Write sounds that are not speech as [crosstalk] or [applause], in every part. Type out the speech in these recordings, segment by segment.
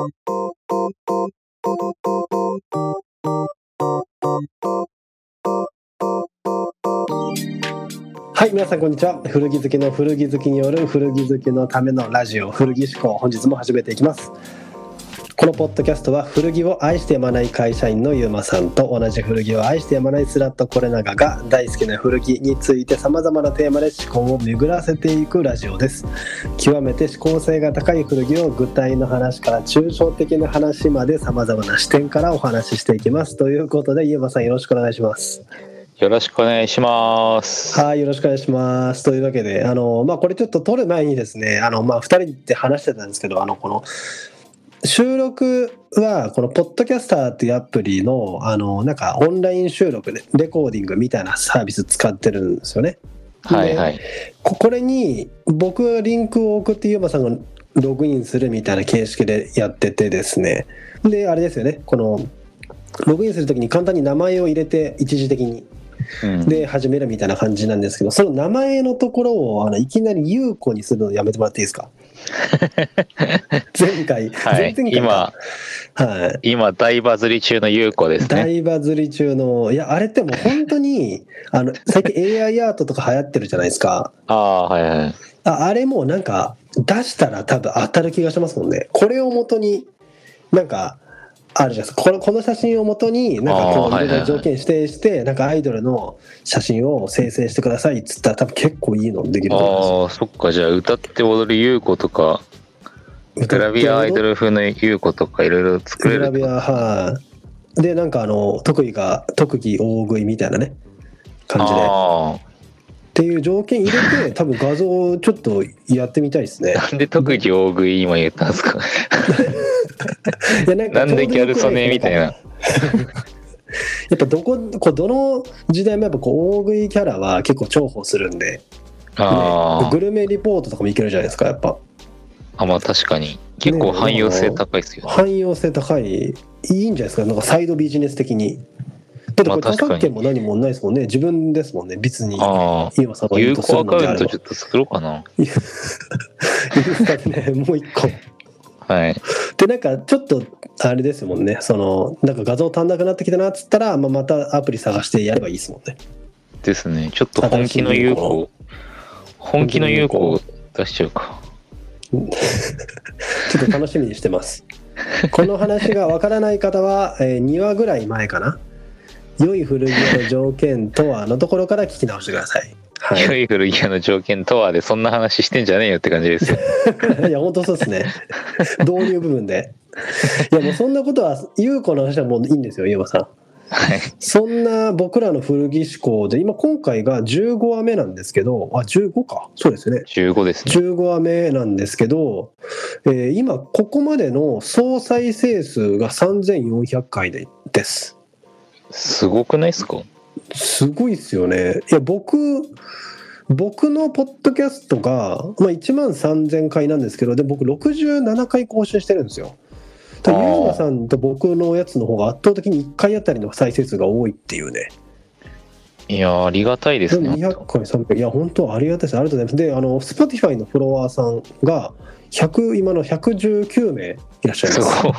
はい、皆さんこんにちは。古着好きの古着好きによる古着好きのためのラジオ、古着思考、本日も始めていきます。このポッドキャストは古着を愛してやまない会社員のゆうまさんと同じ古着を愛してやまないスラットコレナガが大好きな古着について様々なテーマで思考を巡らせていくラジオです。極めて思考性が高い古着を具体の話から抽象的な話まで様々な視点からお話ししていきます。ということで、ゆうまさんよろしくお願いします。よろしくお願いします。はい、よろしくお願いします。というわけで、あの、まあ、これちょっと撮る前にですね、あの、まあ、二人で話してたんですけど、あの、この、収録は、この、ポッドキャスターっていうアプリの、あの、なんか、オンライン収録で、レコーディングみたいなサービス使ってるんですよね。はいはい。ここれに、僕はリンクを送って、ゆうまさんがログインするみたいな形式でやっててですね。で、あれですよね、この、ログインするときに簡単に名前を入れて、一時的に。うん、で始めるみたいな感じなんですけどその名前のところをあのいきなり優子にするのやめてもらっていいですか？[laughs] 前回、はい。前々回今、はい、今大バズり中の優子ですね。大バズり中のいやあれってもう本当に [laughs] あの最近 AI アートとか流行ってるじゃないですか。ああ、はいはい。ああれもなんか出したら多分当たる気がしますもんね。これをもとになんかあるじゃないですか。このこの写真をもとになんかこういろいろ条件指定してなんかアイドルの写真を生成してくださいっつったら多分結構いいのできると思います。よああ、そっか。じゃあ、歌って踊る優子とか、グラビアアイドル風の優子とかいろいろ作れるグラビアはい。でなんかあの特技が特技大食いみたいなね感じでっあていう条件入れて [laughs] 多分画像をちょっとやってみたいですねあ。なんで特技大食い今言ったんですか？いやなんかなんでギャル曽根みたいな。[laughs] やっぱどここうどの時代もやっぱこう大食いキャラは結構重宝するんで、ねあグルメリポートとかもいけるじゃないですかやっぱあ、まあ確かに。結構汎用性高いですよね。汎用性高いいいんじゃないですか？なんかサイドビジネス的にだってこれまあ著作権も何もないですもんね。自分ですもんね。別にああ、有効アカウントちょっと作ろうかな。インスタでね。もう一個。はい。でなんかちょっとあれですもんね。そのなんか画像足んなくなってきたなっつったら、まあ、またアプリ探してやればいいですもんね。ですね。ちょっと本気の優子、本気の優子を出しちゃうか。[laughs] ちょっと楽しみにしてます。この話がわからない方は、えー2話ぐらい前かな良い古着屋の条件とはのところから聞き直してください。はい。良い古着屋の条件とはでそんな話してんじゃねえよって感じですよ。[laughs] いや本当そうですね。導入部分で。いやもうそんなことは優子の話はもういいんですよゆうまさん。はい。そんな僕らの古着志向で今今回が15話目なんですけどあ15か。そうですよね。15ですね。15話目なんですけど、えー今ここまでの総再生数が3400回でですすごくないですか？すごいですよね。いや僕僕のポッドキャストが、まあ、1万3000回なんですけどで僕67回更新してるんですよ。だからあー。ゆうまさんと僕のやつの方が圧倒的に1回あたりの再生数が多いっていうね。いやーありがたいでですもね。200回300いや本当ありがたいです。ありがとうございます。であの Spotify のフォロワーさんが100今の119名いらっしゃいすます。ごい。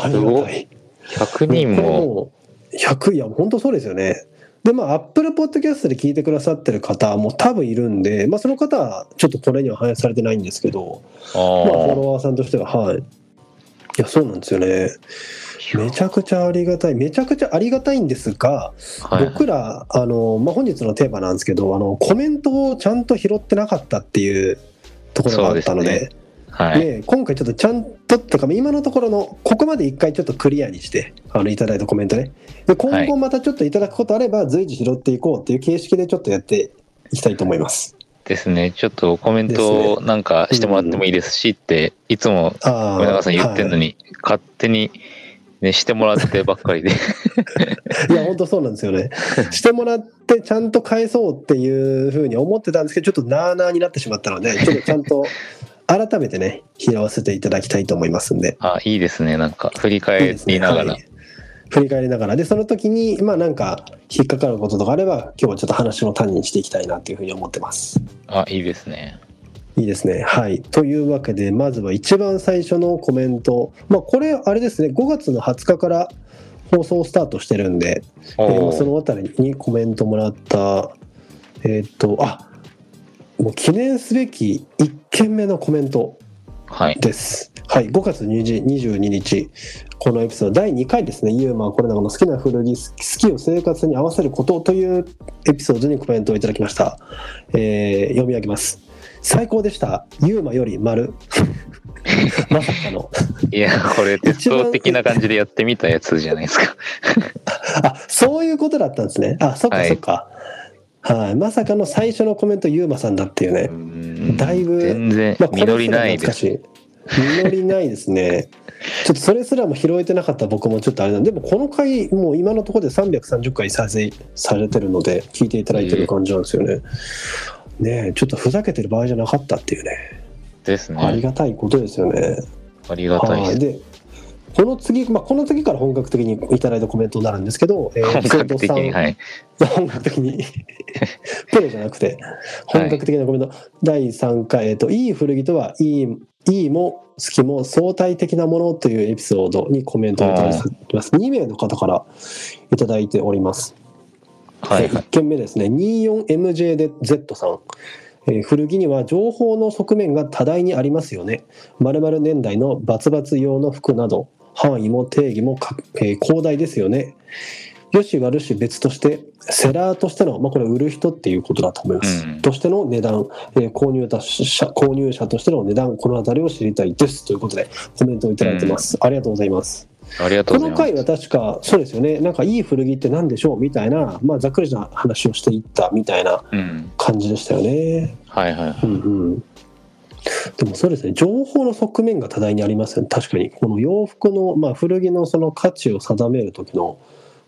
ありがたい。100人も。もう100いや本当そうですよね。でまあ Apple Podcast で聞いてくださってる方も多分いるんで、まあ、その方はちょっとこれには反映されてないんですけど、あまあ、フォあ。ロワーさんとしてははい。いやそうなんですよね。めちゃくちゃありがたい。めちゃくちゃありがたいんですが、はい。僕らあの、まあ、本日のテーマなんですけどあのコメントをちゃんと拾ってなかったっていうところがあったのではい。ね、今回ちょっとちゃんととか今のところのここまで一回ちょっとクリアにしてあのいただいたコメントね。で今はい。後またちょっといただくことあれば随時拾っていこうっていう形式でちょっとやっていきたいと思います。ですね。ちょっとコメントをなんかしてもらってもいいですしって、いつもあ上永さん言ってんのに、に、勝手に、ね、してもらってばっかりで。[laughs] い、や本当そうなんですよね。してもらってちゃんと返そうっていうふうに思ってたんですけどちょっとなーなーになってしまったのでちょっとちゃんと改めてね拾わせていただきたいと思いますんであ、いいですね。なんか振り返りながら。はい振り返りながらでその時にまあなんか引っかかることとかあれば今日はちょっと話の種にしていきたいなというふうに思ってますあ、いいですね。いいですね。はい。というわけで、まずは一番最初のコメント。まあ、これ、あれですね、5月の20日から放送スタートしてるんで、えーそのあたりにコメントもらった、えーっと、あもう記念すべき1件目のコメントはい。です。はい、5月20 22日、このエピソード第2回ですね、ユーマこれらの好きな古着、好きを生活に合わせることというエピソードにコメントをいただきました。えー読み上げます。最高でした。ユーマより丸。まさかの。いや、これ、鉄道的な感じでやってみたやつじゃないですか。あ、そういうことだったんですね。あ、そっかはいそっか。はい、まさかの最初のコメント、ユーマさんだっていうね。うんだいぶ全然まあ、実りないです。実りないですね。ちょっとそれすらも拾えてなかった僕もちょっとあれなんで、でもこの回、もう今のところで330回再生されてるので、聞いていただいてる感じなんですよね。ねえちょっとふざけてる場合じゃなかったっていうね、ですありね。がたいことですよね。ありがたいです。はいでこの次、まあ、この次から本格的にいただいたコメントになるんですけど、えー本格的に、エピソード3はい。本格的に [laughs] プロじゃなくて本格的なコメント、第3回、えっと「いい古着とはいいいいも好きも相対的なもの」というエピソードにコメントをいただいてます2名の方からいただいております、はい。1件目ですね 24MJ で Z さんえー古着には情報の側面が多大にありますよね。〇〇年代のバツバツ用の服など範囲も定義もか、えー広大ですよね。よし悪し別としてセラーとしての、まあ、これ売る人っていうことだと思います。うんとしての値段、えー購入者購入者としての値段この辺りを知りたいですということでコメントをいただいてます。ありがとうございます。ありがとうこございます。の回は確かそうですよね。なんかいい古着って何でしょうみたいな、まあ、ざっくりな話をしていったみたいなうん。感じでしたよね。はいはいはい。うんうん、でもそうですね情報の側面が多大にありますよね確かにこの洋服の、まあ、古着のその価値を定める時の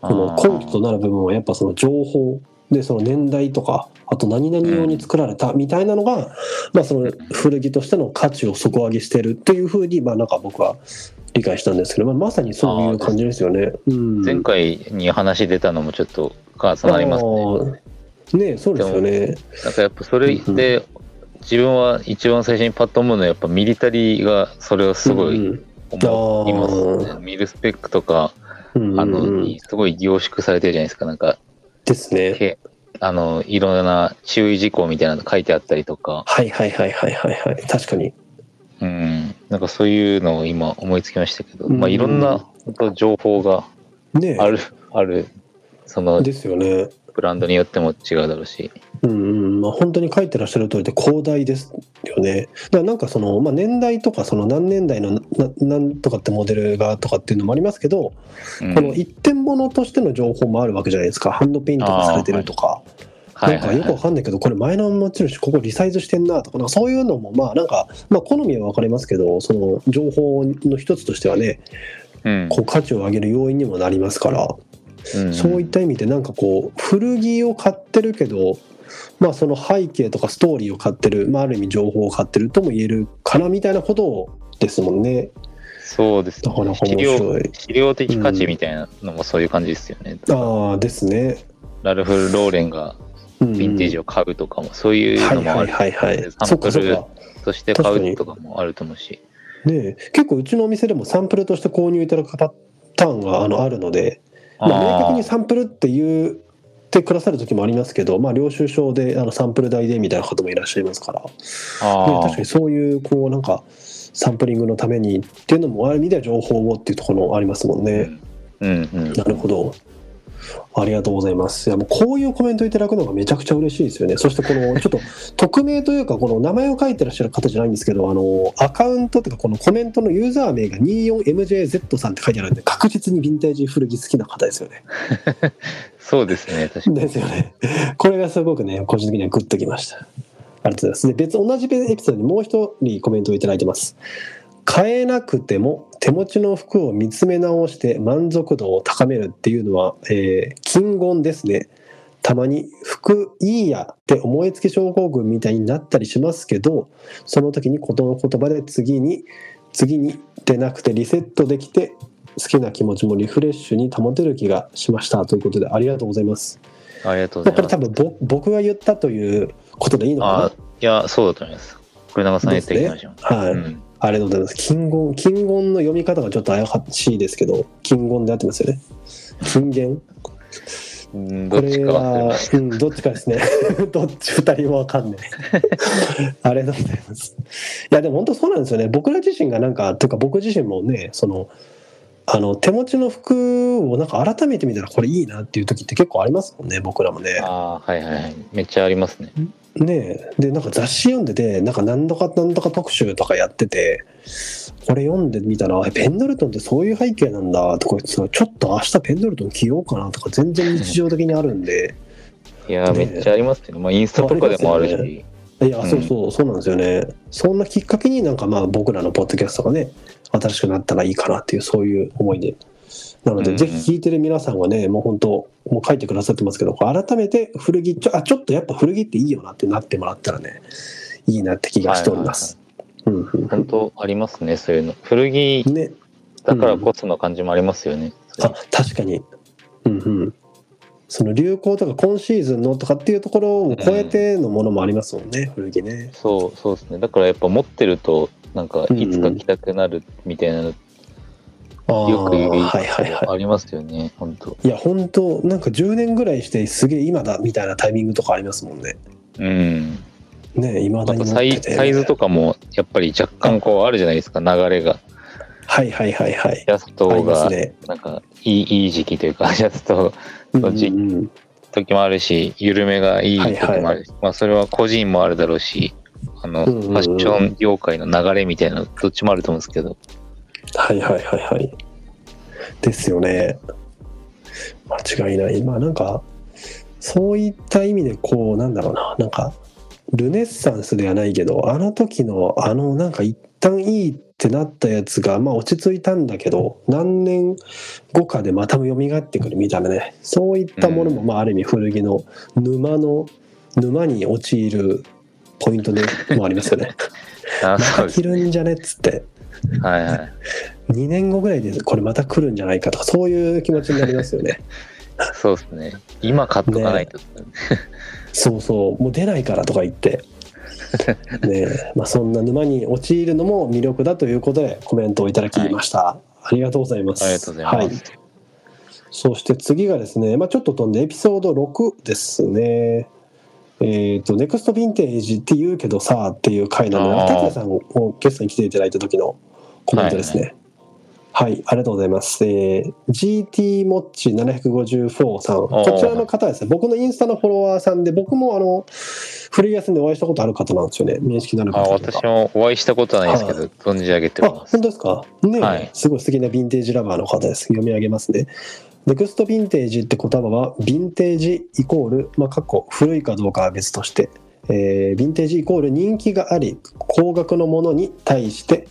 この根拠となる部分はやっぱその情報でその年代とかあと何々用に作られたみたいなのが、まあ、その古着としての価値を底上げしてるっていうふうにまあなんか僕は理解したんですけど、まあ、まさにそういう感じですよね。うん、前回に話出たのもちょっと重なりますね。ね。ねそうですよね。なんかやっぱそれで、自分は一番最初にパッと思うのはやっぱミリタリーがそれをすごいうん思いますあね。ミルスペックとか、あの、うんすごい凝縮されてるじゃないですか。なんか、ですね。けあの、いろんな注意事項みたいなの書いてあったりとか、はいはいはいはいはいはい確かに。うん、なんかそういうのを今思いつきましたけど、うんまあいろんな情報がねある、ある、そのですよね。ブランドによっても違うだろうし、うんうん。まあ、本当に書いてらっしゃる通りで広大ですよね。だからなんかその、まあ、年代とかその何年代のななんとかってモデルがとかっていうのもありますけど、うん。この一点物としての情報もあるわけじゃないですか。ハンドペイントがされてるとか。なんかよくわかんないけどこれ前の持ち主ここリサイズしてんなとかなんかそういうのもまあなんか、まあ、好みは分かりますけどその情報の一つとしてはねうん。こう価値を上げる要因にもなりますから、うんそういった意味でなんかこう古着を買ってるけど、まあ、その背景とかストーリーを買ってる、まあ、ある意味情報を買ってるとも言えるかなみたいなことですもんね。そうですなかなか資料。資料的価値みたいなのもそういう感じですよね。ああですね。ラルフ・ローレンがうんヴィンテージを買うとかもそういうはいはいのもあるはいはい。サンプル。として買うとかもあると思うし。ねえ結構うちのお店でもサンプルとして購入いただくパターンがあのあるので、まあ、明確にサンプルって言ってくださる時もありますけど、まあ、領収書であのサンプル代でみたいな方もいらっしゃいますから、ね、あ確かにそういうこうなんかサンプリングのためにっていうのもある意味では情報をっていうところありますもんね。うんうん。なるほど。ありがとうございます。いやもうこういうコメントいただくのがめちゃくちゃ嬉しいですよね。そしてこの [laughs] ちょっと匿名というかこの名前を書いてらっしゃる方じゃないんですけど、あのアカウントというかこのコメントのユーザー名が 24MJZ さんって書いてあるんで確実にヴィンテージ古着好きな方ですよね。[laughs] そうですね、確かに。ですよね。これがすごくね個人的にはグッときました。ありがとうございます。で別同じエピソードにもう一人コメントをいただいてます。買えなくても手持ちの服を見つめ直して満足度を高めるっていうのは、えー金言ですね。たまに服いいやって思いつき症候群みたいになったりしますけどその時に言の言葉で次に次にでなくてリセットできて好きな気持ちもリフレッシュに保てる気がしましたということでありがとうございます。ありがとうございます。れ多分ぼ僕が言ったということでいいのかあいや、そうだと思います。福永さん言ってきましょう。はい、うんありがとうございます金言金言の読み方がちょっと怪しいですけど金言で合ってますよね金言うんこれどっちか忘れは。うんどっちかですね [laughs] どっち二人もわかんない [laughs] ありがとうございますいやでも本当そうなんですよね僕ら自身がなんかというか僕自身もねそのあの手持ちの服をなんか改めて見たらこれいいなっていう時って結構ありますもんね僕らもね。ああ、はいはいはい。めっちゃありますね。ねえ。でなんか雑誌読んでてなんか何度か何度か特集とかやっててこれ読んでみたらえペンドルトンってそういう背景なんだとか言ってさちょっと明日ペンドルトン着ようかなとか全然日常的にあるんで。いやー、ねめっちゃありますけど、まあ、インスタとかでもあるありし。いやそうそうそうなんですよね。そんなきっかけになんかまあ僕らのポッドキャストがね新しくなったらいいかなっていうそういう思いでなので、うんぜひ聞いてる皆さんがねもう本当もう書いてくださってますけど改めて古着ちょあちょっとやっぱ古着っていいよなってなってもらったらねいいなって気がしております。うんうん本当ありますね、そういうの。古着うんね、だからこその感じもありますよね。あ確かに、うんうん、その流行とか今シーズンのとかっていうところを超えてのものもありますもんね、古着ね。そうそうですね。だからやっぱ持ってると、なんかうんいつか着たくなるみたいなの、あーよく言うはいはいはい。ありますよね、本当。いや本当なんか10年ぐらいしてすげえ今だみたいなタイミングとかありますもんね。うん。ねいまだに。サイサイズとかもやっぱり若干こうあるじゃないですか、流れが。はいはいはいはい。ジャストがね。なんかいいいい時期というか、ジャストうんの時時もあるし、緩めがいい時もあるし、まあそれは個人もあるだろうし、あの、ファッション業界の流れみたいなのどっちもあると思うんですけど、はいはいはいはい。ですよね。間違いない。まあなんか、そういった意味でこう、なんだろうな、なんか、ルネッサンスではないけど、あの時の、あの、なんか一旦いいってなったやつが、まあ落ち着いたんだけど、何年後かでまた蘇ってくるみたいなね、そういったものも、まあある意味古着の沼の、沼に陥るポイントでもありますよね。[laughs] また着るんじゃねっつって。はいはい。2年後ぐらいでこれまた来るんじゃないかとかそういう気持ちになりますよね。[laughs] そうですね。今買っとかないと。[laughs] そうそう。もう出ないからとか言って。[laughs] ねえ、まあ、そんな沼に陥るのも魅力だということでコメントをいただきました、ありがとうございます。ありがとうございます。はい、そして次がですね、まあ、ちょっと飛んでエピソード6ですねえっ、と、ネクストヴィンテージって言うけどさっていう回なので、あー拓也さんをゲストに来ていただいた時のコメントですね。はい、ありがとうございます。えー GT モッチ754さん、こちらの方はですね、僕のインスタのフォロワーさんで、僕もあの、古着屋さんでお会いしたことある方なんですよね。面識のあるあ方とか私もお会いしたことはないですけど、は存じ上げてます本当。ですか？ね、はいすごい素敵なヴィンテージラバーの方です。読み上げますね。ネクストヴィンテージって言葉は、ヴィンテージイコール、まあ、過去、古いかどうかは別として、えーヴィンテージイコール人気があり、高額のものに対して、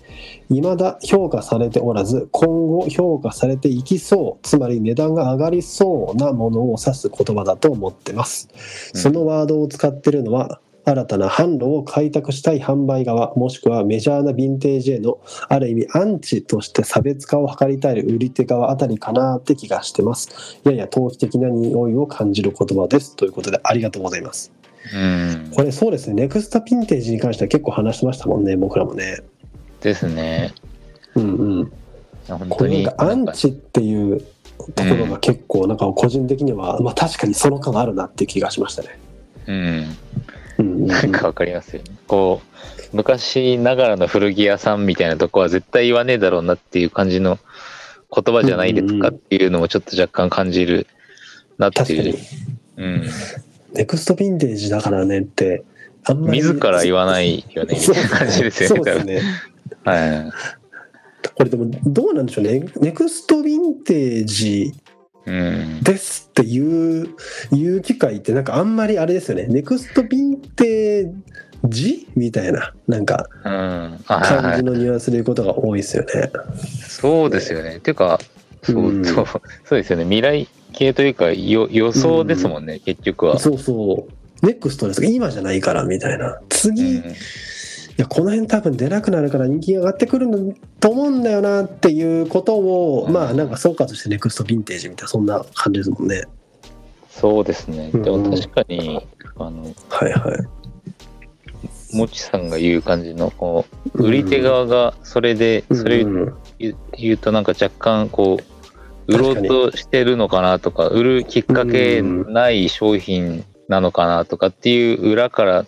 未だ評価されておらず、今後評価されていきそう、つまり値段が上がりそうなものを指す言葉だと思ってます。うんそのワードを使ってるのは、新たな販路を開拓したい販売側もしくはメジャーなヴィンテージへのある意味アンチとして差別化を図りたい売り手側あたりかなって気がしてますやや投機的な匂いを感じる言葉ですということでありがとうございますうん。これそうですねネクストヴィンテージに関しては結構話してましたもんね僕らもねですね。うんうん本こ当に。れなんかアンチっていうところが結構なんか個人的には、まあ確かにその感あるなっていう気がしましたねうん。なんかわかりますよね。こう、昔ながらの古着屋さんみたいなとこは絶対言わねえだろうなっていう感じの言葉じゃないですかっていうのもちょっと若干感じるなっていう。うん。ネクストヴィンテージだからねってあんまり自ら言わないよねみたいな感じですよね。そうですねはい。これでもどうなんでしょうねネクストヴィンテージうん。ですっていういう機会ってなんかあんまりあれですよねネクストヴィンテージみたいななんか感はい。じのニュアンスで言うことが多いですよね。そうですよね。っていうか、そううんそうそうですよね。未来系というかよ予想ですもんね、結局は。そうそうネクストです今じゃないからみたいな次、やこの辺多分出なくなるから人気が上がってくるんだと思うんだよなっていうことを、うんまあなんか総括してネクストヴィンテージみたいなそんな感じですもんね。そうですね。でうんも確かに、あの、はいはい。もちさんが言う感じのこう売り手側がそれでそれうん言言うとなんか若干こう売ろうとしてるのかなとか売るきっかけない商品なのかなとかっていう裏から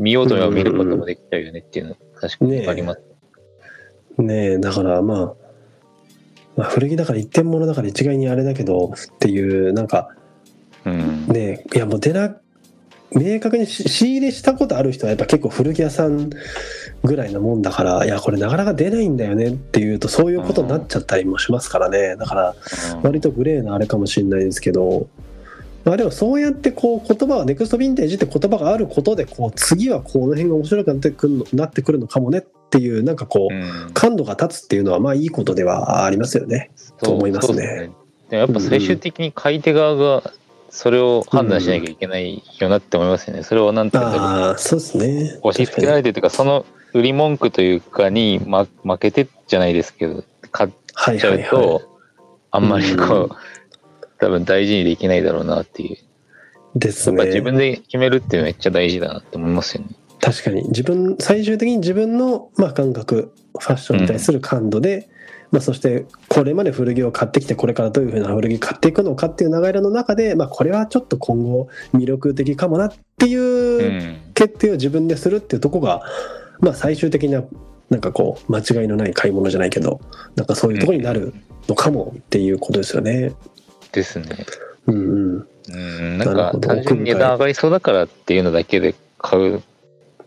見ようと思えば見ることもできちゃうよねっていうの確かにあります。ねえだからまあ、まあ、古着だから一点物だから一概にあれだけどっていうなんかうん。ねえいやもう出な明確にし仕入れしたことある人はやっぱ結構古着屋さんぐらいなもんだからいやこれなかなか出ないんだよねっていうとそういうことになっちゃったりもしますからね。だから割とグレーなあれかもしれないですけど、まあ、でもそうやってこう言葉はネクストヴィンテージって言葉があることでこう次はこの辺が面白くなってくるのなってくるのかもねっていうなんかこううん感度が立つっていうのはまあいいことではありますよね。と思いますねでやっぱ最終的に買い手側がそれを判断しなきゃいけないよなって思いますよね。それをなんていうんだろうそうですね。押し付けられてるというかその売り文句というかに、ま、負けてじゃないですけど買っはいちゃはいはうとあんまりこう、うん多分大事にできないだろうなっていうい。ですやっぱね。自分で決めるってめっちゃ大事だなって思いますよね。確かに自分最終的に自分の、まあ、感覚ファッションに対する感度で、まあ、そしてこれまで古着を買ってきてこれからどういうふうな古着買っていくのかっていう流れの中で、まあ、これはちょっと今後魅力的かもなっていううん決定を自分でするっていうとこが、まあ、最終的ななんかこう間違いのない買い物じゃないけどなんかそういうところになるのかもっていうことですよね。ですね。うんうん。うん、なんか単純に値段上がりそうだからっていうのだけで買う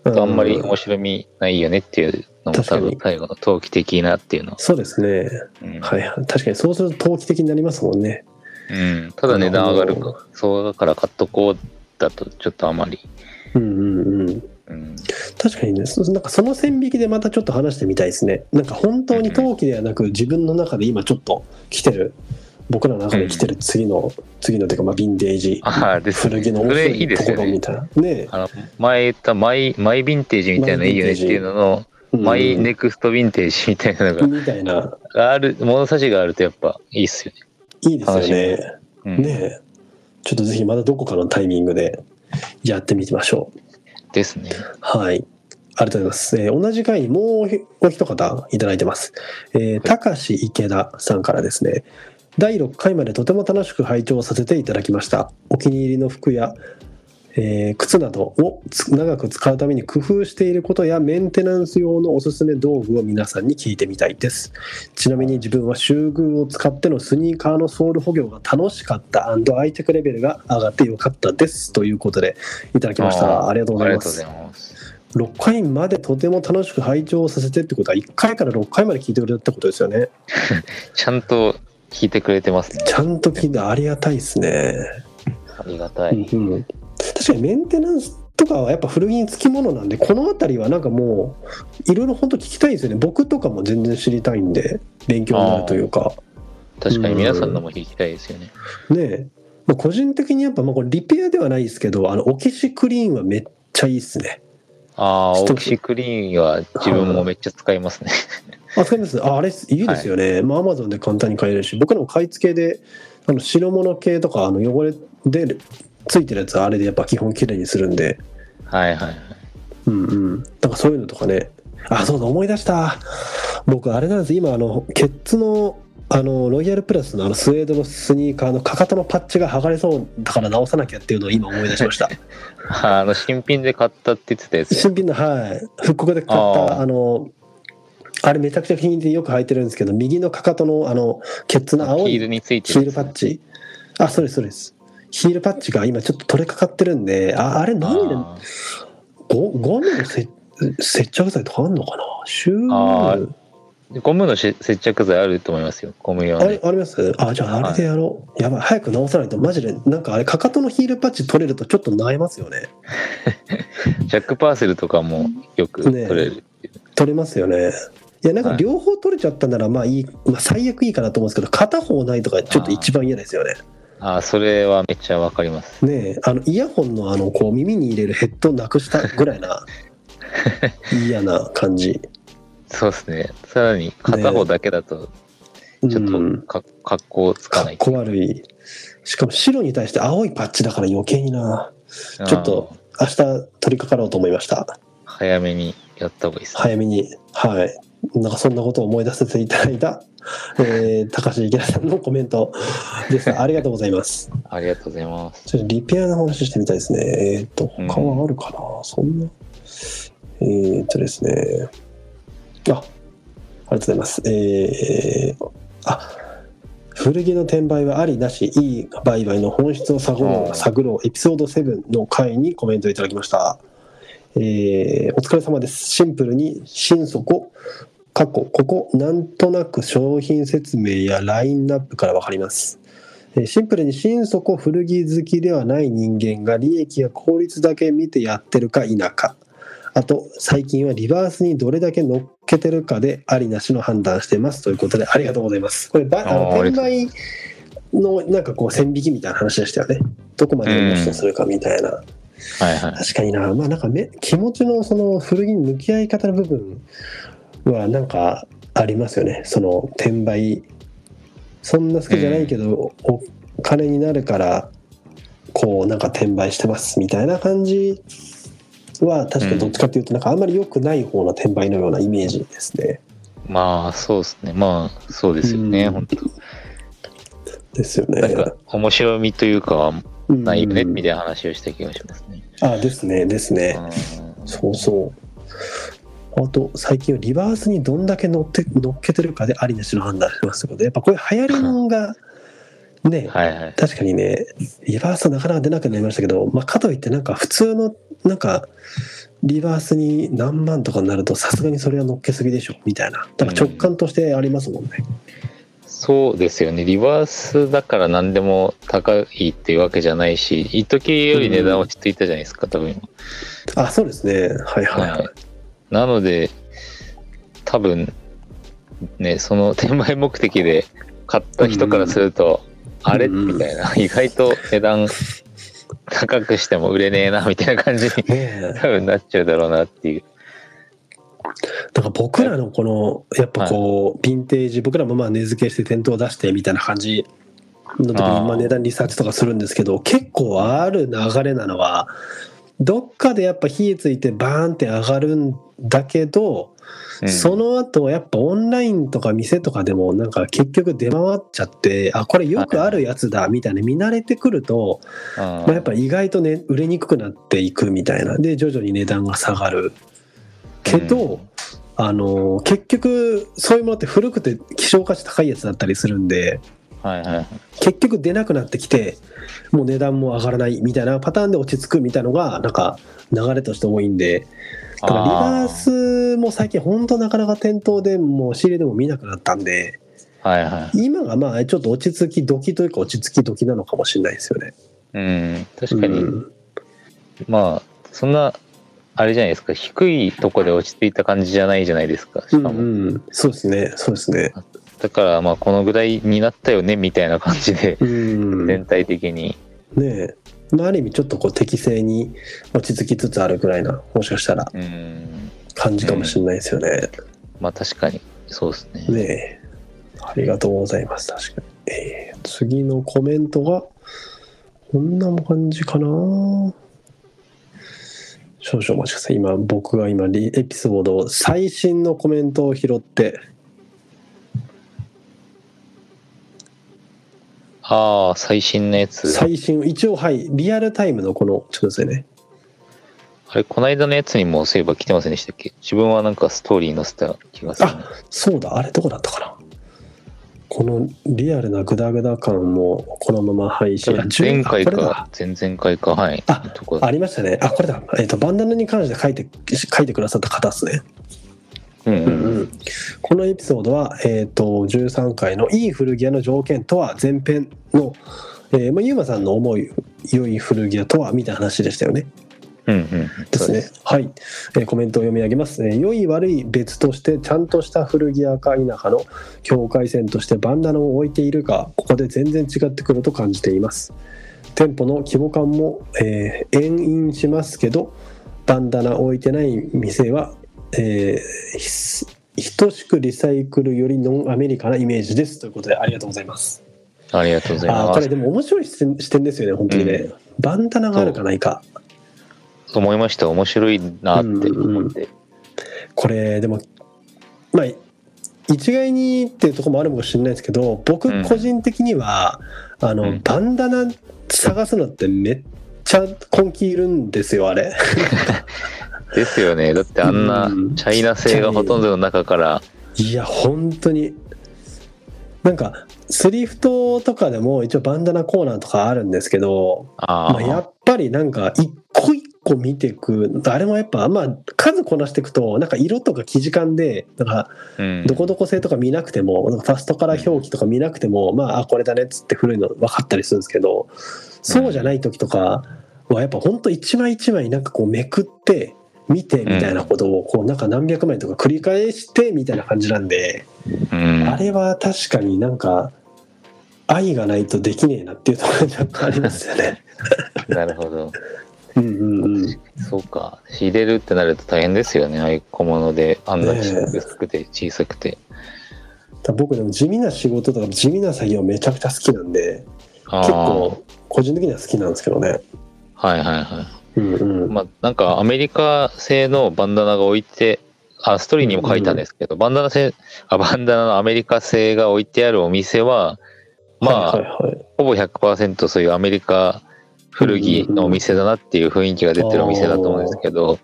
とあんまり面白みないよねっていうのも多分最後の投機的なっていうのは、そうですね、うん。はいはい、確かにそうすると投機的になりますもんね。うん、ただ値段上がるそうだから買っとこうだとちょっとあまり、うんうんうん。うん、確かにね。そなんかその線引きでまたちょっと話してみたいですね。なんか本当に陶器ではなく自分の中で今ちょっと来てる僕らの中で来てる次の、次のていうかまあヴィンテージあね。古着の面白いところみたいな。ね。あの前言ったマイマイヴィンテージみたいなのいいよねっていうののうん。マイネクストヴィンテージみたいなのみたいな。がある物差しがあるとやっぱいいっすよね、いいですよね。うん、ね。えちょっとぜひまたどこかのタイミングでやってみましょう。ですね。はい。ありがとうございます。えー同じ回にもうお一方いただいてます。えー、高志池田さんからですね、第6回までとても楽しく拝聴させていただきました。お気に入りの服や、えー靴などをつ長く使うために工夫していることやメンテナンス用のおすすめ道具を皆さんに聞いてみたいです。ちなみに自分はシューグーを使ってのスニーカーのソール補強が楽しかった愛着レベルが上がってよかったです。ということでいただきました。ありがとうございますありがとうござ。います6回までとても楽しく拝聴させてってことは1回から6回まで聞いてくれたってことですよねちゃんと聞いてくれてますね。ちゃんと聞いてありがたいですね、ありがたい、うん。うん、確かにメンテナンスとかはやっぱ古着につきものなんでこの辺りはなんかもういろいろ本当聞きたいですよね。僕とかも全然知りたいんで勉強になるというか。確かに皆さんのも聞きたいですよね、ねえ、まあ、個人的にやっぱまあこれリペアではないですけどあのオキシクリーンはめっちゃいいっすね。ああオキシクリーンは自分もめっちゃ使いますねあ、使います。あ、あれ、いいですよね。まあ、アマゾンで簡単に買えるし、僕らも買い付けで、あの、白物系とか、あの、汚れで、ついてるやつはあれでやっぱ基本きれいにするんで、はいはいはいうんうん。なんかそういうのとかね。あ、そうだ、思い出した。僕、あれなんです。今、あの、ケッツの、あの、ロイヤルプラスのあの、スウェードのスニーカーのかかとのパッチが剥がれそうだから直さなきゃっていうのを今思い出しました。[laughs] あの新品で買ったって言ってたやつ新品の、はい。復刻で買った、あの、あれめちゃくちゃ気に入ってよく履いてるんですけど、右のかかとの、あの、ケッツの青いヒールについてヒーるルパッチ。あ、そうです、そうです。ヒールパッチが今ちょっと取れかかってるんで、ああれ何で、あゴゴムのせ接着剤とかあんのかな？シュあー。ーゴムのし接着剤あると思いますよ。ゴム用の。あれあります？あ、じゃああれでやろう。やばい、早く直さないと、マジで、なんかあれ、かかとのヒールパッチ取れるとちょっと萎えますよね。[laughs] ジャック・パーセルとかもよく取ねれる、取れますよね。いや、なんかはい両方取れちゃったなら、まあいい、まあ最悪いいかなと思うんですけど、片方ないとかちょっと一番嫌ですよね。ああそれはめっちゃわかりますねえあのイヤホンのあのこう耳に入れるヘッドなくしたぐらいな [laughs] 嫌な感じ。そうですねさらに片方だけだとちょっうんとか、格好つかかっないこ悪い。しかも白に対して青いパッチだから余計にな。ちょっと明日取り掛かろうと思いました。あ早めにやった方がいいですね。早めにはいなんかそんなことを思い出させていただいた、えー、高橋池田さんのコメントでした [laughs] ありがとうございます。ありがとうございます。ちょっとリペアの話してみたいですね。えっ、と他はあるかな、そんな。えっ、とですね。あありがとうございます。えー、あ古着の転売はありなしいい売買の本質を探ろううん。探ろうエピソード7の回にコメントいただきました。えーお疲れ様です。シンプルに心底、過去、ここ、なんとなく商品説明やラインナップからわかります。えーシンプルに心底古着好きではない人間が利益や効率だけ見てやってるか否か。あと、最近はリバースにどれだけ乗っけてるかでありなしの判断してます。ということで、ありがとうございます。これ、ばあの転売のなんかこう線引きみたいな話でしたよね。どこまでロストするかみたいな。はいはい。確かにな、まあなんかめ気持ちのその古着に向き合い方の部分はなんかありますよね。その転売そんな好きじゃないけど、お金になるからこうなんか転売してますみたいな感じは確かにどっちかっていうとなんかあんまり良くない方の転売のようなイメージですね。まあそうですね。まあそうですよね。うん本当ですよね。なんか面白みというかないよねみたいな話をした気がしますね。あですねですね。うんそうそう。あと、最近はリバースにどんだけ乗って乗っけてるかでありなしの判断しますので、やっぱこういう流行りのが、ね、はいはい。確かにね、リバースはなかなか出なくなりましたけど、まあ、かといって、なんか普通の、なんか、リバースに何万とかになると、さすがにそれは乗っけすぎでしょ、みたいな。だから直感としてありますもんね。そうですよね。リバースだから何でも高いっていうわけじゃないし、一時より値段落ち着いたじゃないですか、多分今。あ、そうですね。はいはいはい。はいなので、多分、ね、その転売目的で買った人からすると、あれうん。うんみたいな、意外と値段高くしても売れねえな、みたいな感じに多分なっちゃうだろうなっていう。なんか僕らのこのやっぱこうヴィンテージ僕らもまあ値付けして店頭出してみたいな感じの時にまあ値段リサーチとかするんですけど結構ある流れなのはどっかでやっぱ火ついてバーンって上がるんだけど、うんその後やっぱオンラインとか店とかでもなんか結局出回っちゃってあこれよくあるやつだみたいな見慣れてくると、あまあ、やっぱ意外とね売れにくくなっていくみたいな。で徐々に値段が下がる。けど、うんあの結局そういうものって古くて希少価値高いやつだったりするんではいはいはい。結局出なくなってきてもう値段も上がらないみたいなパターンで落ち着くみたいのがなんか流れとして多いんでだからリバースも最近本当なかなか店頭でも仕入れでも見なくなったんではいはい。今がまあちょっと落ち着き時というか落ち着き時なのかもしれないですよね。うん、確かに、うんまあ、そんな、あれじゃないですか、低いとこで落ち着いた感じじゃないじゃないですか、しかも。うんうん、そうですねそうですね。だから、まあ、このぐらいになったよね、みたいな感じで、うん全体的に。ねえ、まあ、ある意味ちょっとこう適正に落ち着きつつあるぐらいなもしかしたらうん、感じかもしれないですよね。まあ、確かに、そうですね。ねえ。ありがとうございます確かに、えー次のコメントがこんな感じかな。少々お待ちください。今僕が今リエピソード最新のコメントを拾ってああ、最新のやつ。最新一応はいリアルタイムのこのちょっとですね。あれ、この間のやつにもそういえば来てませんでしたっけ？自分はなんかストーリー載せた気がするな。そうだ。あれどこだったかな？このリアルなグダグダ感もこのまま配信。あ10前回か、前々回か、はい。あありましたね。あこれだ、えっとバンダナに関して書いて書いてくださった方ですね。うんうんこのエピソードは、えー、と13回の「いい古着屋の条件とは」前編の、えーまあ、ゆうまさんの思い良い古着屋とはみたいな話でしたよね。うんうん。ですね。はい、えーコメントを読み上げます、えー良い悪い別としてちゃんとした古着屋か否かの境界線としてバンダナを置いているかここで全然違ってくると感じています店舗の規模感も、えー遠因しますけどバンダナ置いてない店は、えーひ等しくリサイクルよりノンアメリカなイメージですということでありがとうございます。ありがとうございます。これでも面白い視点ですよね。本当にね、うんバンダナがあるかないか。思いました。面白いなって思って、これでもまあ一概にっていうところもあるかもしれないですけど僕うん個人的には、あの、うん。バンダナ探すのってめっちゃ根気いるんですよあれ [laughs] ですよね。だってあんなうん。チャイナ製がほとんどの中から。いや本当に。なんかスリフトとかでも一応バンダナコーナーとかあるんですけどああ、まあ、やっぱりなんか一個一個見ていくあれもやっぱまあ数こなしていくとなんか色とか生地感でなんかうん。どこどこ製とか見なくてもなんかファストカラー表記とか見なくてもまああこれだねっつって古いの分かったりするんですけどそうじゃない時とかはやっぱほんと一枚一枚なんかこうめくって見てみたいなことをこうなんか何百枚とか繰り返してみたいな感じなんでうん。あれは確かになんか愛がないとできねえなっていうところが若干ありますよね。[laughs] なるほど。うんうんうん。そうか。仕入れるってなると大変ですよね。ああいう小物であんな薄くて小さくて、だ僕でも地味な仕事とか地味な作業めちゃくちゃ好きなんで結構個人的には好きなんですけどね。はいはいはうんうん。いまあなんかアメリカ製のバンダナが置いてあストーリーにも書いたんですけど、バンダナ製あバンダナのアメリカ製が置いてあるお店はまあ、はいはいはい。ほぼ100%そういうアメリカ古着のお店だなっていう雰囲気が出てるお店だと思うんですけど、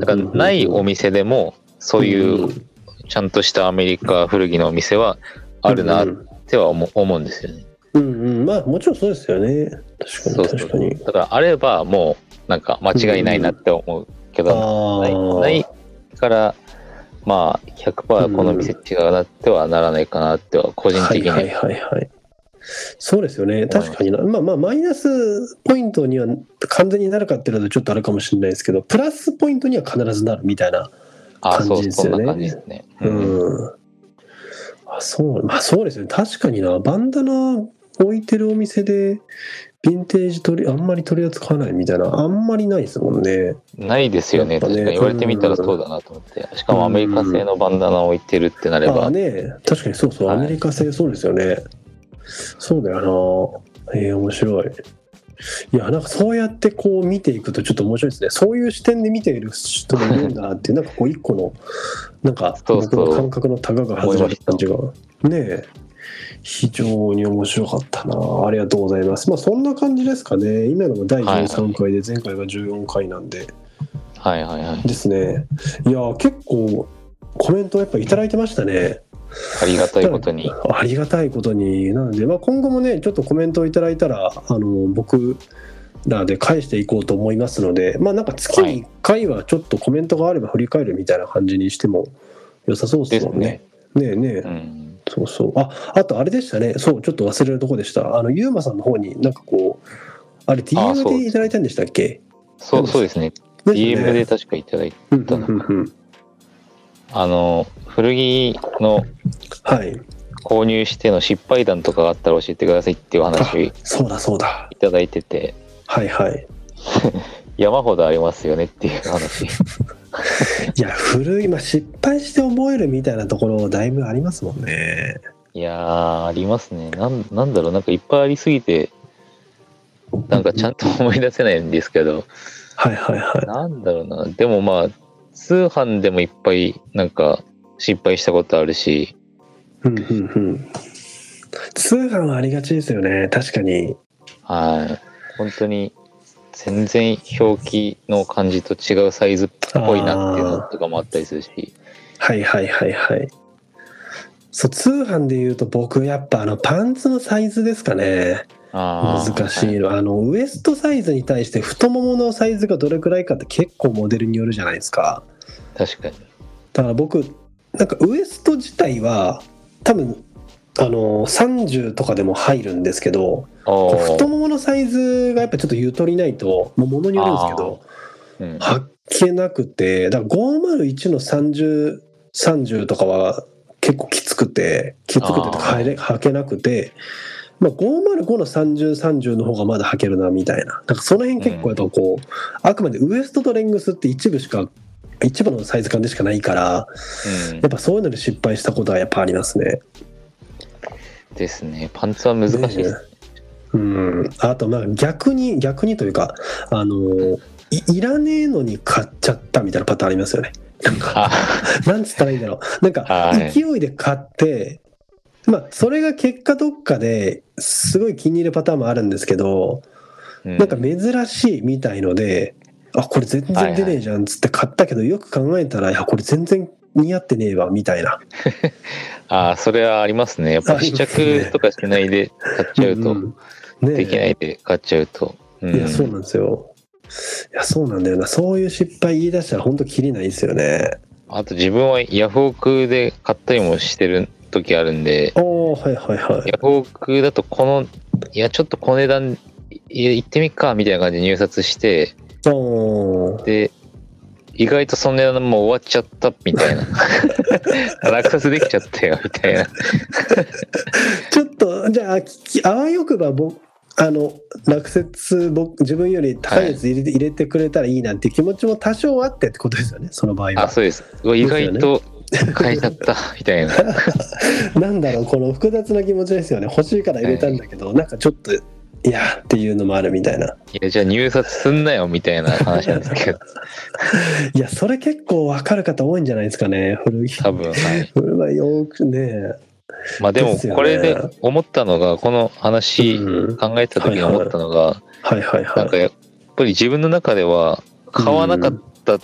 だからないお店でもそういうちゃんとしたアメリカ古着のお店はあるなっうんては思うんですよね。うんうん。まあもちろんそうですよね。確かそうそうに確かに。だからあればもうなんか間違いないなって思うけど、ないあー。ないからまあ100%この店違うなってはならないかなっては個人的に。ははいはいはいはい。そうですよね。確かにな。まあまあマイナスポイントには完全になるかっていうのはちょっとあるかもしれないですけどプラスポイントには必ずなるみたいなあ感そうそんじですよね。な感じですね。ううん。ん、あそう。まあそうですね。確かにな。バンダナ置いてるお店でヴィンテージ取りあんまり取り扱わないみたいなあんまりないですもんね。ないですよね。ね確かに。言われてみたらそうだなと思って。しかもアメリカ製のバンダナを置いてるってなれば、ああね確かにそうそう、はい。アメリカ製そうですよね。そうだよな。えー、面白い。いやなんかそうやってこう見ていくとちょっと面白いですね。そういう視点で見ている人もいるんだっていうなんかこう一個のなんか僕の感覚のタガが外れる感じが。ねえ非常に面白かったな。ありがとうございます。まあそんな感じですかね。今のが第13回で前回が14回なんで、はいはいはい。ですね。いや結構コメントやっぱいただいてましたね。ありがたいことに。[laughs] ありがたいことに。なので、まあ、今後もねちょっとコメントをいただいたらあの僕らで返していこうと思いますのでまあなんか月に1回はちょっとコメントがあれば振り返るみたいな感じにしても良さそうですもんね。ね。ねえねえ、うん、そうそう。ああとあれでしたね。そうちょっと忘れるとこでした。あのゆうまさんの方になんかこうあれ DM でいただいたんでしたっけ？そうそうですね。ですよ DM で確かいただいてうんうんうんうん。あの古着のはい。購入しての失敗談とかがあったら教えてくださいっていう話そうだそうだ。ただいてて。はいはい。[laughs] 山ほどありますよねっていう話 [laughs] [laughs] いや古い、まあ、失敗して覚えるみたいなところだいぶありますもんね。いやーありますね。なんなんだろう。なんかいっぱいありすぎてなんかちゃんと思い出せないんですけど。はいはいはい。なんだろうな。でもまあ通販でもいっぱいなんか失敗したことあるし。うんうんうん。通販はありがちですよね。確かに。はい。本当に全然表記の感じと違うサイズっぽいなっていうのとかもあったりするし。はいはいはいはい。そう通販で言うと僕やっぱあのパンツのサイズですかね。難しいの、あのウエストサイズに対して太もものサイズがどれくらいかって結構モデルによるじゃないですか。確かに。だから僕なんかウエスト自体は多分あの30とかでも入るんですけど太もものサイズがやっぱちょっとゆとりないともうものによるんですけどうん。履けなくてだから501の3030とかは結構きつくてきつくてあー履れ履けなくて、まあ、505の3030の方がまだ履けるなみたいな。なんかその辺結構やっぱこう、あくまでウエストとレングスって一部しか一部のサイズ感でしかないからうん。やっぱそういうので失敗したことはやっぱありますね。ですねパンツは難しいです、ねうん、あとまあ逆に逆にというかあのいいらねえのに買っちゃったみたいなパターンありますよね。なんか、あなんつったらいいんだろう。なんかはい、勢いで買って、まあ、それが結果どっかですごい気に入るパターンもあるんですけど、うんなんか珍しいみたいので、あ、これ全然出ねえじゃんっつって買ったけど、よく考えたら、いや、これ全然似合ってねえわ、みたいな。[laughs] あーそれはありますね。やっぱ試着とかしないで買っちゃうと、んねえ。できないで買っちゃうと、うん。いや、そうなんですよ。いや、そうなんだよな。そういう失敗言い出したら、本当きりないですよね。あと自分はヤフオクで買ったりもしてる時あるんで。おー、はいはいはい。ヤフオクだとこのいやちょっとこの値段いや行ってみっかみたいな感じで入札して。で意外とその値段もう終わっちゃったみたいな。[laughs] 落札できちゃったよみたいな。[laughs] ちょっと、じゃあ、きあわよくば僕、あの落雪僕自分より高いやつ入れて,、入れてくれたらいいなって気持ちも多少あってってことですよねその場合は。あそうです。意外と買えちゃったみたいな。[laughs] なんだろうこの複雑な気持ちですよね。欲しいから入れたんだけど、なんかちょっといやっていうのもあるみたいな。いやじゃあ入札すんなよみたいな話なんですけど。[laughs] いやそれ結構わかる方多いんじゃないですかね古着。多分はい。古はよくね。まあでもこれで思ったのがこの話うん。考えた時に思ったのがはいはいはいなんかやっぱり自分の中では買わなかった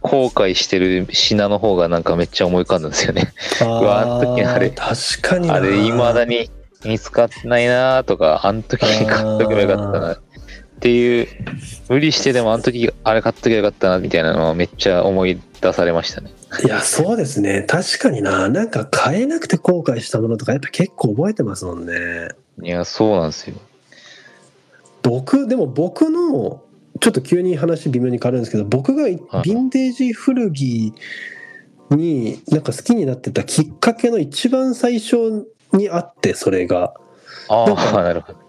後悔してる品の方がなんかめっちゃ思い浮かんだんですよね。あ [laughs] わあの時あれ。確かになあれ未だに見つかってないなとかあの時に買っとけばよかったな。っていう無理してでもあの時あれ買っとけばよかったなみたいなのはめっちゃ思い出されましたね。いやそうですね。確かにな。なんか買えなくて後悔したものとかやっぱ結構覚えてますもんね。いやそうなんですよ。僕でも僕のちょっと急に話微妙に変わるんですけど僕がヴはい。ィンテージ古着になんか好きになってたきっかけの一番最初にあってそれがあなんかあなるほど。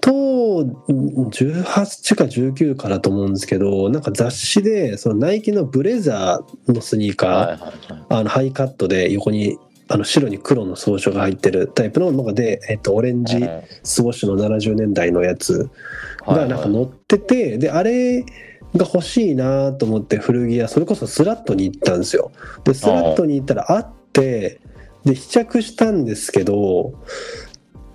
当18か19かだと思うんですけどなんか雑誌でそのナイキのブレザーのスニーカー、はいはいはい。あのハイカットで横にあの白に黒の装飾が入ってるタイプののがで、えっと、オレンジスウォッシュの70年代のやつがなんか載ってて、であれが欲しいなと思って古着屋それこそスラットに行ったんですよでスラットに行ったらあってで試着したんですけど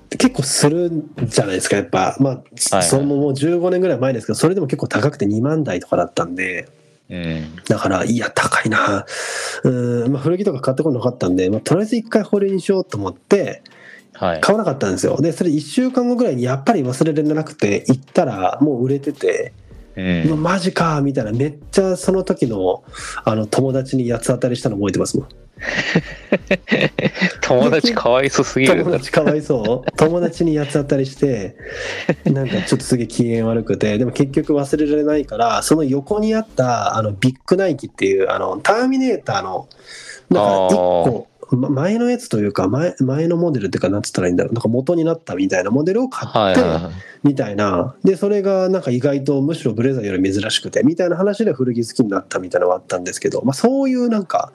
結構するじゃないですかやっぱ。まあ、はいそのもう15年ぐらい前ですけどそれでも結構高くて2万台とかだったんで。うん。だからいや高いな。うん、まあ、古着とか買ってこなかったんで、まあ、とりあえず一回保留にしようと思ってはい。買わなかったんですよ。でそれ1週間後ぐらいにやっぱり忘れられなくて行ったらもう売れてて、う。うんわマジかみたいな。めっちゃその時のあの友達に八つ当たりしたの覚えてますもん。[laughs] 友達かわいそすぎる。友。達かわいそう。友達に八つ当たりしてなんかちょっとすげえ機嫌悪くて。でも結局忘れられないからその横にあったあのビッグナイキっていうあのターミネーターのなんか1個ま前のやつというか前前のモデルっていうかなんつったらいいんだろうなんか元になったみたいなモデルを買って。みたいなでそれがなんか意外とむしろブレザーより珍しくてみたいな話で古着好きになったみたいなのはあったんですけど、まあ、そういうなんか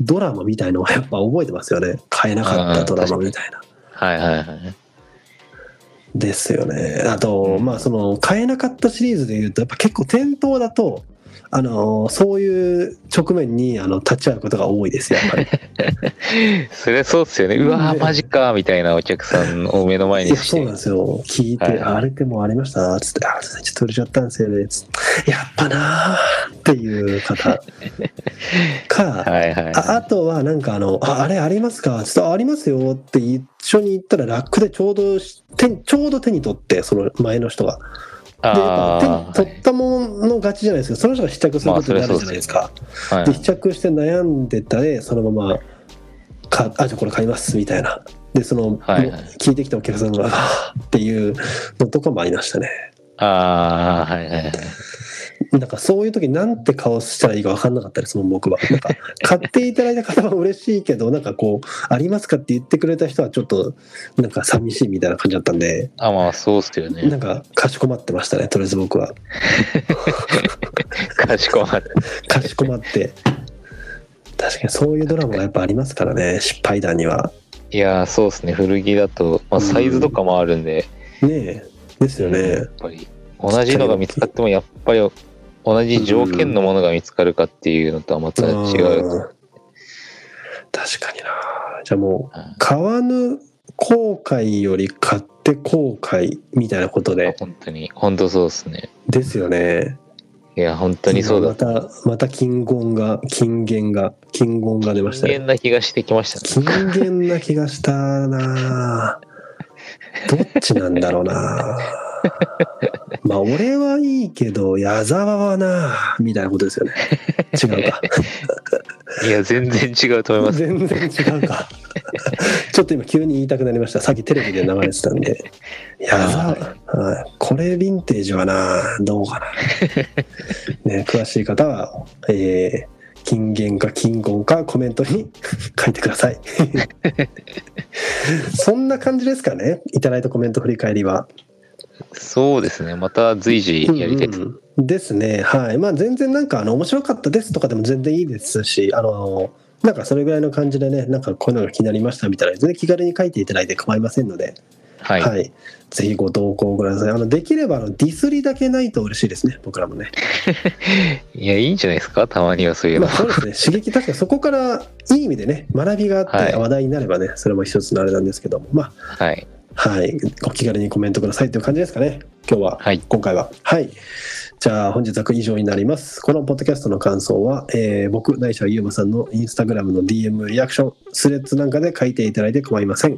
ドラマみたいのはやっぱ覚えてますよね買えなかったドラマみたいな。はいはいはい。ですよねあと、うんまあその買えなかったシリーズでいうとやっぱ結構店頭だとあのそういう直面にあの立ち会うことが多いですやっぱり。[laughs] そりゃそうっすよね。うわーマジかみたいなお客さんを目の前いにして。やそうなんですよ聞いて「はいあれでもありました?」つって「あちょっと売れちゃったんですよね」つって「やっぱなー」っていう方 [laughs] か、はいはい。ああとはなんかあの「ああれありますか?」つってあ「ありますよ」って一緒に行ったらラックでちょうどちょうど手に取ってその前の人が。取ったものの勝ちじゃないですかその人が試着することになるじゃないですか。あ、はい。で試着して悩んでたでそのままかあじゃあこれ買いますみたいな。でその、はいはい。聞いてきたお客さんがっていうのとかもありましたね。ああ、はいはいはい。なんかそういう時なんて顔したらいいか分かんなかったですもん僕はなんか [laughs] 買っていただいた方は嬉しいけどなんかこう「ありますか?」って言ってくれた人はちょっとなんか寂しいみたいな感じだったんであ、まあそうっすよねな。んかかしこまってましたねとりあえず僕は [laughs] かしこまって。かしこまって確かにそういうドラマがやっぱありますからね失敗談にはいやー、そうっすね。古着だと、まあサイズとかもあるんで、ねえですよね、やっぱり同じのが見つかってもやっぱり同じ条件のものが見つかるかっていうのとはまた違う。うん。確かにな。じゃあもううん。買わぬ後悔より買って後悔みたいなことで。本当に、本当そうですね。ですよね。いや、本当にそうだ。またまた金言が金言が金言が出ましたね人間な気がしてきましたね。金言な気がしたな。[laughs] どっちなんだろうな [laughs] まあ俺はいいけど矢沢はなみたいなことですよね。違うか。[laughs] いや、全然違うと思います。全然違うか。ちょっと今急に言いたくなりました。さっきテレビで流れてたんで。矢沢、はい、これヴィンテージはなどうかな、ね、詳しい方はえー金言か金言かコメントに [laughs] 書いてください。そんな感じですかね。いただいたコメント振り返りはそうですね。また随時やりたいです。うんうんですね。はい。まあ全然なんかあの面白かったですとかでも全然いいですしあのなんかそれぐらいの感じでねなんかこういうのが気になりましたみたいな全然気軽に書いていただいて構いませんので、は。はい。いぜひご投稿ください。あのできればあのディスりだけないと嬉しいですね。僕らもね。[laughs] いや、いいんじゃないですか？たまにはそういうの。まあ。そうですね。[laughs] 刺激確かにそ今日からいい意味でね学びがあってはい。話題になればね、それも一つのあれなんですけども。まあはい。はいお気軽にコメントくださいという感じですかね今日ははい。今回は。はい。じゃあ本日は以上になります。このポッドキャストの感想は、えー僕、ないしはゆうまさんのインスタグラムの DM リアクション、スレッズなんかで書いていただいて構いません。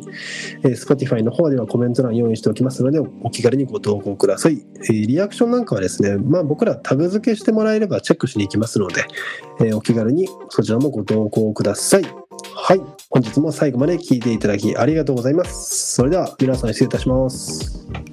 えー Spotify の方ではコメント欄用意しておきますので、お気軽にご投稿ください。えーリアクションなんかはですね、まあ僕らタグ付けしてもらえればチェックしに行きますので、えーお気軽にそちらもご投稿ください。はい。本日も最後まで聞いていただきありがとうございます。それでは皆さん失礼いたします。